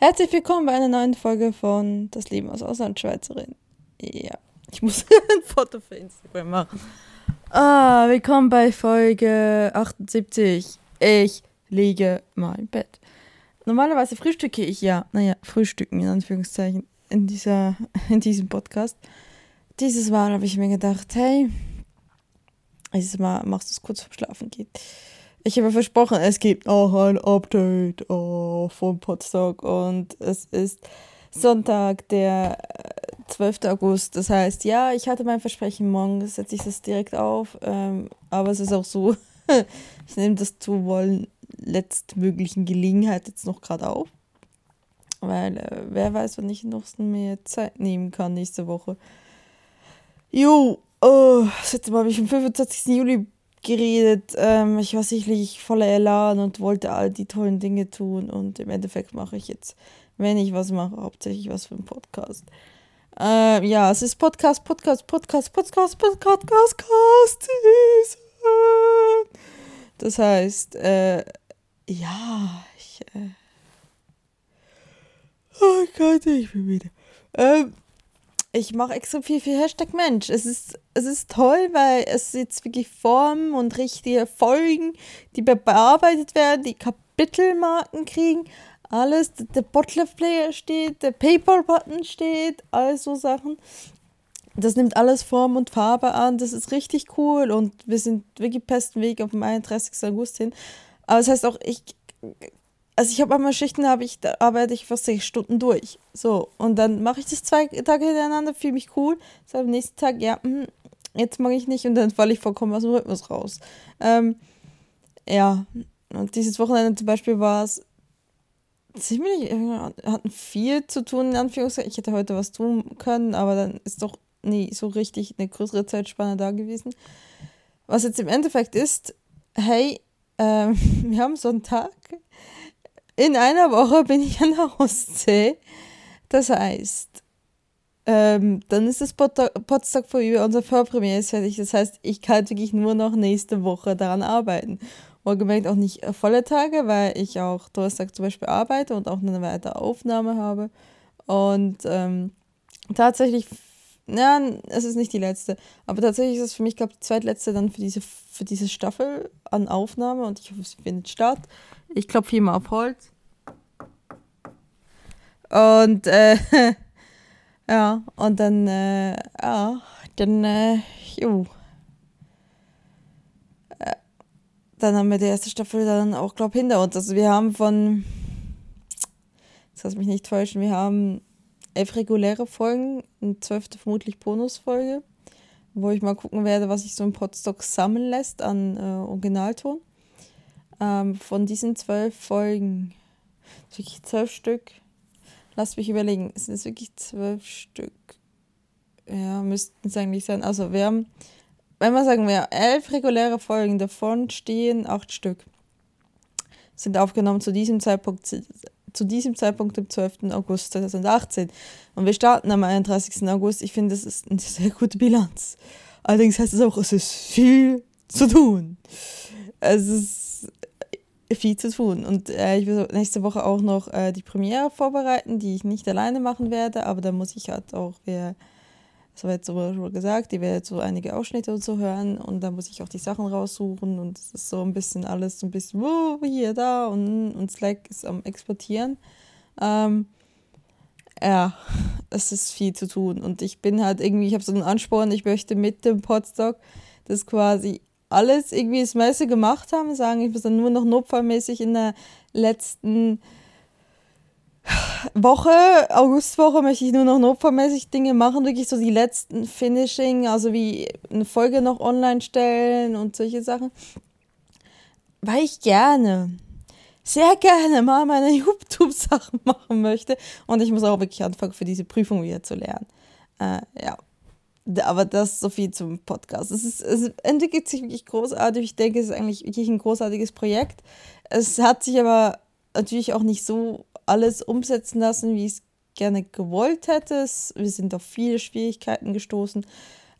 Herzlich willkommen bei einer neuen Folge von Das Leben als Auslandschweizerin. Ja, ich muss ein Foto für Instagram machen. Ah, willkommen bei Folge 78. Ich liege mal im Bett. Normalerweise frühstücke ich ja, naja, frühstücken in Anführungszeichen in, dieser, in diesem Podcast. Dieses Mal habe ich mir gedacht, hey, dieses Mal machst du es kurz vorm Schlafen geht. Ich habe versprochen, es gibt auch ein Update oh, vom Podstock und es ist Sonntag, der 12. Äh, August. Das heißt, ja, ich hatte mein Versprechen, morgen setze ich das direkt auf, ähm, aber es ist auch so, ich nehme das zu wollen letztmöglichen Gelegenheit jetzt noch gerade auf, weil äh, wer weiß, wann ich noch mehr Zeit nehmen kann nächste Woche. Jo, oh, das letzte Mal habe ich am 25. Juli geredet. Ähm, ich war sicherlich voller Elan und wollte all die tollen Dinge tun. Und im Endeffekt mache ich jetzt, wenn ich was mache, hauptsächlich was für einen Podcast. Ähm, ja, es ist Podcast, Podcast, Podcast, Podcast, Podcast, Podcast, Das heißt, äh, ja, ich, äh, oh Gott, ich bin wieder. Ähm, ich mache extra viel für Hashtag Mensch. Es ist, es ist toll, weil es jetzt wirklich Formen und richtige Folgen, die bearbeitet werden, die Kapitelmarken kriegen, alles, der Botlef Player steht, der Paper-Button steht, all so Sachen. Das nimmt alles Form und Farbe an, das ist richtig cool und wir sind wirklich besten Weg auf dem 31. August hin. Aber das heißt auch, ich also ich habe einmal Schichten, habe ich, da arbeite ich fast sechs Stunden durch. So, und dann mache ich das zwei Tage hintereinander, fühle mich cool. So, am nächsten Tag, ja, mh, jetzt mag ich nicht und dann falle ich vollkommen aus dem Rhythmus raus. Ähm, ja, und dieses Wochenende zum Beispiel war es ziemlich, hatten viel zu tun, in Anführungszeichen. Ich hätte heute was tun können, aber dann ist doch nie so richtig eine größere Zeitspanne da gewesen. Was jetzt im Endeffekt ist, hey, ähm, wir haben Sonntag, in einer Woche bin ich an der Ostsee. Das heißt, ähm, dann ist das Potsdam vorüber, unsere Vorpremiere ist fertig. Das heißt, ich kann wirklich nur noch nächste Woche daran arbeiten. Wohlgemerkt auch nicht volle Tage, weil ich auch Donnerstag zum Beispiel arbeite und auch eine weitere Aufnahme habe. Und ähm, tatsächlich, ja, es ist nicht die letzte, aber tatsächlich ist es für mich, glaube ich, die zweitletzte dann für diese, für diese Staffel an Aufnahme und ich hoffe, sie findet statt. Ich klopfe hier mal auf Holz. Und äh, ja, und dann, äh, ja, dann, äh, jo. Äh, dann haben wir die erste Staffel dann auch, glaube ich, hinter uns. Also wir haben von, das lass mich nicht täuschen, wir haben elf reguläre Folgen, eine zwölfte vermutlich Bonusfolge, wo ich mal gucken werde, was sich so im Podstock sammeln lässt an äh, Originalton. Ähm, von diesen zwölf Folgen, wirklich zwölf Stück, Lass mich überlegen, es sind wirklich zwölf Stück. Ja, müssten es eigentlich sein. Also wir haben, wenn wir sagen, wir haben elf reguläre Folgen, davon stehen acht Stück. Sind aufgenommen zu diesem Zeitpunkt, zu diesem Zeitpunkt am 12. August 2018. Und wir starten am 31. August. Ich finde, das ist eine sehr gute Bilanz. Allerdings heißt es auch, es ist viel zu tun. Es ist viel zu tun. Und äh, ich will nächste Woche auch noch äh, die Premiere vorbereiten, die ich nicht alleine machen werde, aber da muss ich halt auch, wer, das war jetzt so gesagt, die werde so einige Ausschnitte und so hören und da muss ich auch die Sachen raussuchen und es ist so ein bisschen alles so ein bisschen wo, hier, da und, und Slack ist am Exportieren. Ähm, ja, es ist viel zu tun und ich bin halt irgendwie, ich habe so einen Ansporn, ich möchte mit dem Podstock das quasi alles irgendwie das meiste gemacht haben, sagen, ich muss dann nur noch notfallmäßig in der letzten Woche, Augustwoche, möchte ich nur noch notfallmäßig Dinge machen, wirklich so die letzten Finishing, also wie eine Folge noch online stellen und solche Sachen. Weil ich gerne, sehr gerne mal meine YouTube-Sachen machen möchte. Und ich muss auch wirklich anfangen, für diese Prüfung wieder zu lernen. Äh, ja, aber das so viel zum Podcast. Es, ist, es entwickelt sich wirklich großartig. Ich denke, es ist eigentlich wirklich ein großartiges Projekt. Es hat sich aber natürlich auch nicht so alles umsetzen lassen, wie ich es gerne gewollt hätte. Wir sind auf viele Schwierigkeiten gestoßen.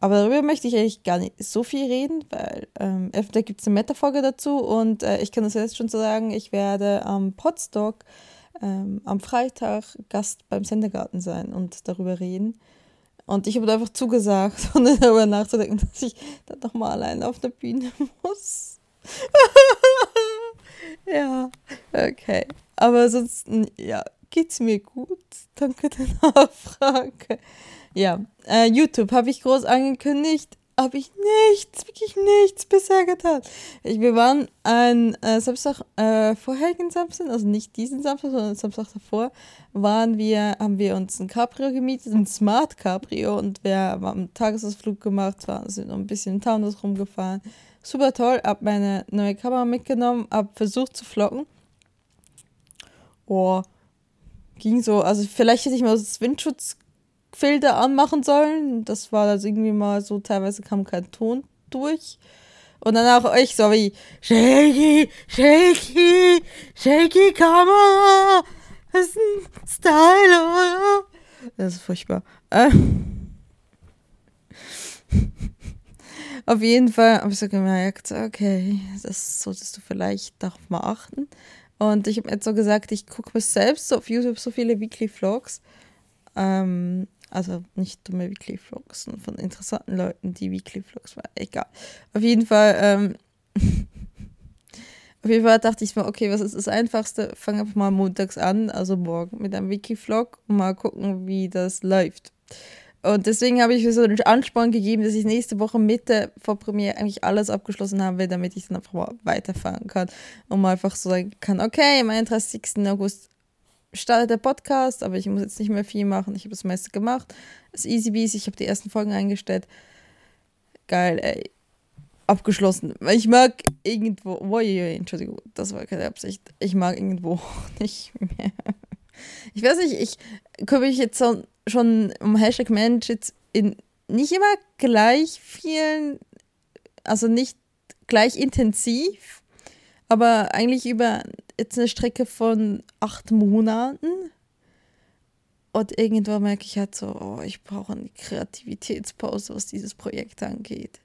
Aber darüber möchte ich eigentlich gar nicht so viel reden, weil ähm, da gibt es eine Metafolge dazu und äh, ich kann das jetzt schon so sagen, ich werde am Podstock ähm, am Freitag Gast beim Sendergarten sein und darüber reden. Und ich habe einfach zugesagt, ohne darüber nachzudenken, dass ich dann nochmal allein auf der Bühne muss. ja, okay. Aber sonst, ja, geht's mir gut. Danke der Nachfrage. Ja, äh, YouTube habe ich groß angekündigt habe ich nichts, wirklich nichts bisher getan. Ich, wir waren ein äh, Samstag, äh, vorherigen Samstag, also nicht diesen Samstag, sondern Samstag davor, waren wir, haben wir uns ein Cabrio gemietet, ein Smart Cabrio und wir haben einen Tagesausflug gemacht, waren, sind noch ein bisschen im Taunus rumgefahren. Super toll, hab meine neue Kamera mitgenommen, hab versucht zu vloggen. Oh, ging so, also vielleicht hätte ich mal das Windschutz Filter anmachen sollen. Das war also irgendwie mal so, teilweise kam kein Ton durch. Und dann auch euch so wie Shaky, Shaky, Shaky Kamera. Das ist ein Style, oder? Das ist furchtbar. Äh. Auf jeden Fall habe ich so gemerkt, okay, das solltest du vielleicht darauf mal achten. Und ich habe jetzt so gesagt, ich gucke mir selbst auf YouTube so viele Weekly Vlogs. Ähm, also nicht dumme Weekly Vlogs, sondern von interessanten Leuten, die Weekly Vlogs waren. Egal. Auf jeden Fall, ähm, auf jeden Fall dachte ich mir, okay, was ist das Einfachste? Fang einfach mal montags an, also morgen, mit einem Wiki-Vlog und mal gucken, wie das läuft. Und deswegen habe ich mir so einen Ansporn gegeben, dass ich nächste Woche Mitte vor Premiere eigentlich alles abgeschlossen habe, damit ich dann einfach mal weiterfahren kann und mal einfach so sagen kann, okay, am 31. August startet der Podcast, aber ich muss jetzt nicht mehr viel machen. Ich habe das meiste gemacht. Es ist easy beasy. Ich habe die ersten Folgen eingestellt. Geil, ey. Abgeschlossen. Ich mag irgendwo. Oh, Entschuldigung, das war keine Absicht. Ich mag irgendwo nicht mehr. Ich weiß nicht, ich kümmere mich jetzt schon um Hashtag Mensch jetzt in nicht immer gleich vielen, also nicht gleich intensiv, aber eigentlich über jetzt eine Strecke von acht Monaten. Und irgendwann merke ich halt so, oh, ich brauche eine Kreativitätspause, was dieses Projekt angeht.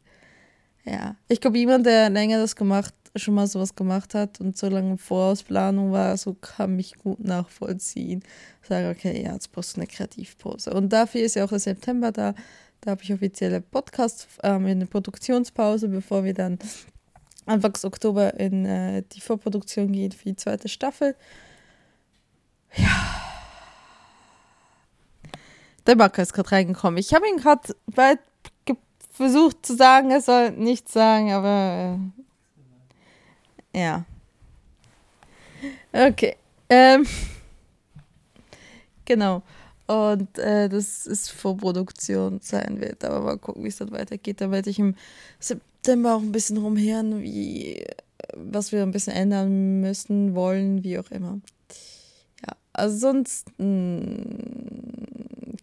Ja, ich glaube, jemand, der länger das gemacht, schon mal sowas gemacht hat und so lange Vorausplanung war, so kann mich gut nachvollziehen. Sage, okay, ja, jetzt brauchst du eine Kreativpause. Und dafür ist ja auch der September da. Da habe ich offizielle Podcast, äh, eine Produktionspause, bevor wir dann Anfang Oktober in äh, die Vorproduktion geht für die zweite Staffel. Ja. Der Marker ist gerade reingekommen. Ich habe ihn gerade bald versucht zu sagen, er soll nichts sagen, aber äh, ja. Okay. Ähm, genau. Und äh, das ist Vorproduktion sein wird. Aber mal gucken, wie es dann weitergeht. Da werde ich im September auch ein bisschen rumhören, wie, was wir ein bisschen ändern müssen, wollen, wie auch immer. Ja, ansonsten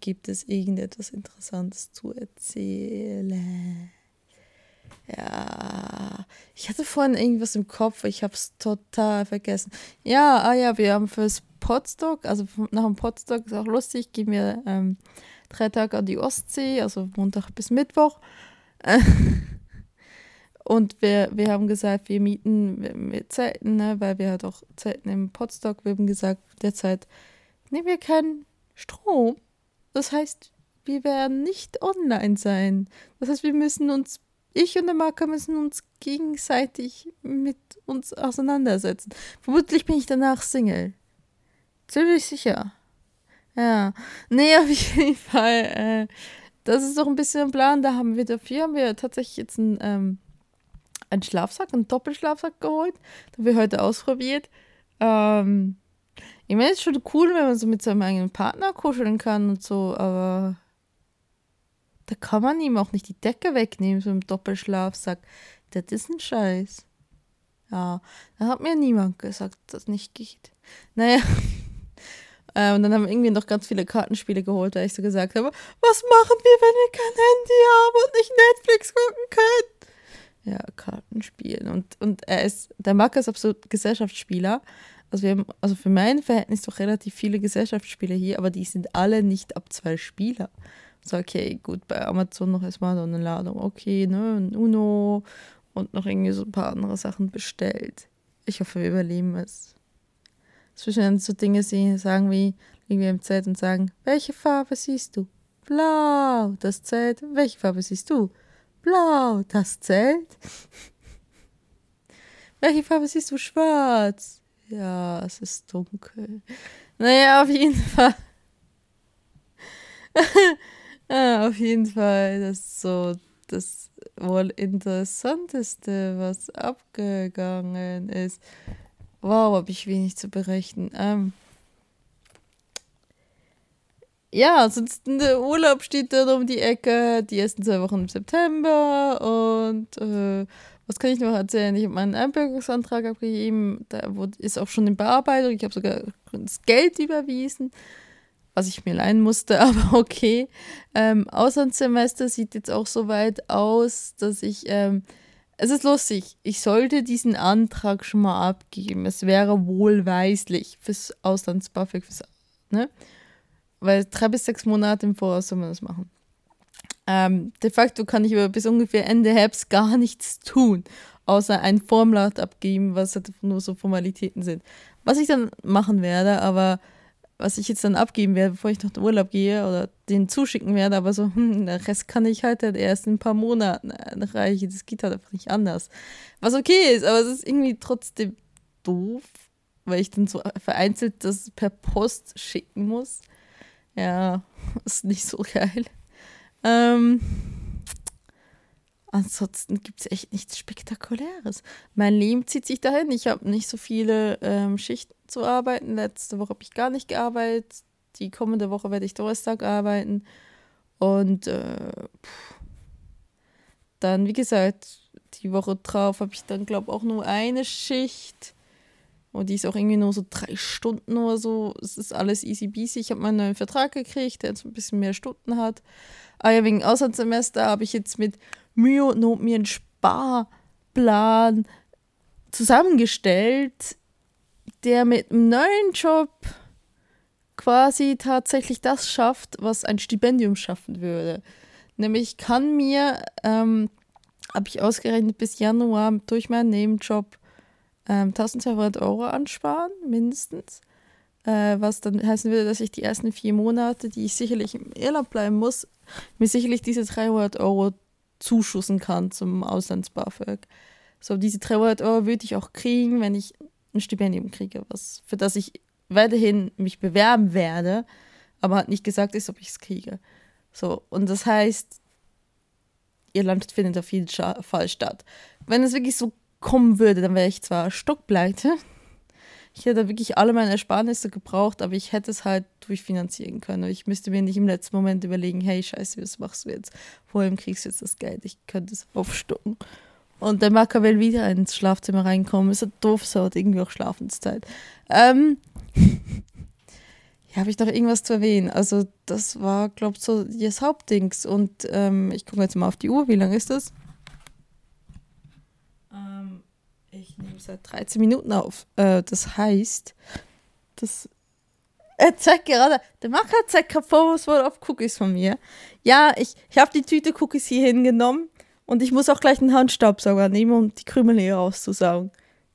gibt es irgendetwas Interessantes zu erzählen. Ja, ich hatte vorhin irgendwas im Kopf, ich habe es total vergessen. Ja, ah ja, wir haben fürs Podstock, also nach dem Podstock ist auch lustig, gehen wir ähm, drei Tage an die Ostsee, also Montag bis Mittwoch. Und wir, wir haben gesagt, wir mieten wir Zelten, ne, weil wir halt auch Zelten im Podstock. Wir haben gesagt, derzeit nehmen wir keinen Strom. Das heißt, wir werden nicht online sein. Das heißt, wir müssen uns, ich und der Marker müssen uns gegenseitig mit uns auseinandersetzen. Vermutlich bin ich danach Single. Ziemlich sicher. Ja. Nee, auf jeden Fall. Äh, das ist doch ein bisschen ein Plan. Da haben wir dafür haben wir tatsächlich jetzt ein ähm, einen Schlafsack, einen Doppelschlafsack geholt. Das haben wir heute ausprobiert. Ähm, ich meine, es ist schon cool, wenn man so mit seinem eigenen Partner kuscheln kann und so, aber da kann man ihm auch nicht die Decke wegnehmen, so im Doppelschlafsack. Das ist ein Scheiß. Ja, da hat mir niemand gesagt, dass das nicht geht. Naja. Äh, und dann haben wir irgendwie noch ganz viele Kartenspiele geholt, weil ich so gesagt habe, was machen wir, wenn wir kein Handy haben und nicht Netflix gucken können? Ja, Kartenspielen. Und, und er ist, der Marc ist absolut Gesellschaftsspieler. Also wir haben, also für mein Verhältnis doch relativ viele Gesellschaftsspiele hier, aber die sind alle nicht ab zwei Spieler. So, okay, gut, bei Amazon noch erstmal eine Ladung, okay, ne, ein Uno und noch irgendwie so ein paar andere Sachen bestellt. Ich hoffe, wir überleben es. Zwischen dann so Dinge sehen, sagen wie, irgendwie im Zelt und sagen, welche Farbe siehst du? Blau, das Zelt. Welche Farbe siehst du? Blau, das Zelt. welche Farbe siehst du? Schwarz. Ja, es ist dunkel. Naja, auf jeden Fall. ja, auf jeden Fall, das ist so das wohl Interessanteste, was abgegangen ist. Wow, habe ich wenig zu berichten. Ähm, ja, ansonsten der Urlaub steht dann um die Ecke, die ersten zwei Wochen im September und äh, was kann ich noch erzählen? Ich habe meinen Einbürgerungsantrag abgegeben, da ist auch schon in Bearbeitung, ich habe sogar das Geld überwiesen was ich mir leihen musste, aber okay. Ähm, Auslandssemester sieht jetzt auch so weit aus, dass ich. Ähm, es ist lustig, ich sollte diesen Antrag schon mal abgeben. Es wäre wohlweislich fürs Auslands-BAföG, ne? Weil drei bis sechs Monate im Voraus soll man das machen. Ähm, de facto kann ich aber bis ungefähr Ende Herbst gar nichts tun, außer ein Formular abgeben, was halt nur so Formalitäten sind. Was ich dann machen werde, aber was ich jetzt dann abgeben werde, bevor ich noch in Urlaub gehe oder den zuschicken werde, aber so, hm, der Rest kann ich halt erst in ein paar Monaten erreichen. Das geht halt einfach nicht anders. Was okay ist, aber es ist irgendwie trotzdem doof, weil ich dann so vereinzelt das per Post schicken muss. Ja, ist nicht so geil. Ähm, ansonsten gibt es echt nichts Spektakuläres. Mein Leben zieht sich dahin. Ich habe nicht so viele ähm, Schichten zu arbeiten. Letzte Woche habe ich gar nicht gearbeitet. Die kommende Woche werde ich Donnerstag arbeiten. Und äh, dann, wie gesagt, die Woche drauf habe ich dann, glaube ich, auch nur eine Schicht. Und die ist auch irgendwie nur so drei Stunden oder so. Es ist alles easy peasy. Ich habe meinen neuen Vertrag gekriegt, der jetzt ein bisschen mehr Stunden hat. Aber ja, wegen Auslandssemester habe ich jetzt mit Mühe und Not mir einen Sparplan zusammengestellt, der mit einem neuen Job quasi tatsächlich das schafft, was ein Stipendium schaffen würde. Nämlich kann mir, ähm, habe ich ausgerechnet, bis Januar durch meinen Nebenjob ähm, 1200 Euro ansparen, mindestens. Äh, was dann heißen würde, dass ich die ersten vier Monate, die ich sicherlich im Irland bleiben muss, mir sicherlich diese 300 Euro zuschussen kann zum Auslands-BAföG. So, diese 300 Euro würde ich auch kriegen, wenn ich ein Stipendium kriege, was, für das ich weiterhin mich bewerben werde, aber hat nicht gesagt ist, ob ich es kriege. So, und das heißt, Irland findet auf jeden Fall statt. Wenn es wirklich so kommen würde, dann wäre ich zwar stockpleite, ich hätte wirklich alle meine Ersparnisse gebraucht, aber ich hätte es halt durchfinanzieren können. Ich müsste mir nicht im letzten Moment überlegen, hey, scheiße, was machst du jetzt? Woher kriegst du jetzt das Geld? Ich könnte es aufstocken. Und der Macker will wieder ins Schlafzimmer reinkommen. Ist ja doof, so hat irgendwie auch Schlafenszeit. Ähm, ja, habe ich noch irgendwas zu erwähnen? Also, das war, glaube ich, so das Hauptdings. Und ähm, ich gucke jetzt mal auf die Uhr. Wie lange ist das? Ich nehme seit 13 Minuten auf. Äh, das heißt, das. Er zeigt gerade, der Macher zeigt gerade vorwurfsvoll auf Cookies von mir. Ja, ich, ich habe die Tüte Cookies hier hingenommen und ich muss auch gleich einen Handstaubsauger nehmen, um die Krümel hier rauszusaugen.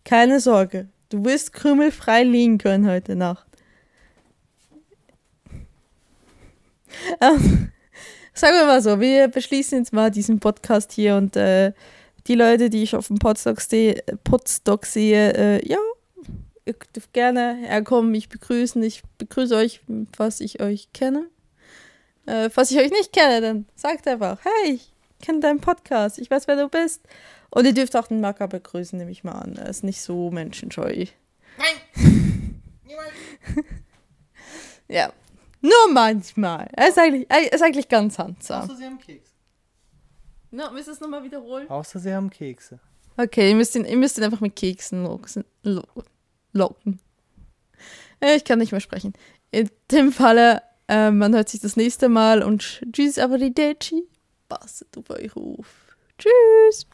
Keine Sorge, du wirst krümelfrei liegen können heute Nacht. Ähm, sagen wir mal so, wir beschließen jetzt mal diesen Podcast hier und äh, die Leute, die ich auf dem Podstock sehe, Podstock sehe äh, ja, ihr dürft gerne herkommen, mich begrüßen. Ich begrüße euch, falls ich euch kenne. Äh, falls ich euch nicht kenne, dann sagt einfach, hey, ich kenne deinen Podcast, ich weiß, wer du bist. Und ihr dürft auch den Macker begrüßen, nehme ich mal an. Er ist nicht so menschenscheu. Nein! Niemals! ja. Nur manchmal. Er ist eigentlich, er ist eigentlich ganz handsam. Außer sie haben Keks. No, willst du es nochmal wiederholen? Außer sie haben Kekse. Okay, ihr müsst ihn, ihr müsst ihn einfach mit Keksen locken. Ich kann nicht mehr sprechen. In dem Falle, äh, man hört sich das nächste Mal und tschüss, aber die Deci. Passet auf euch auf. Tschüss.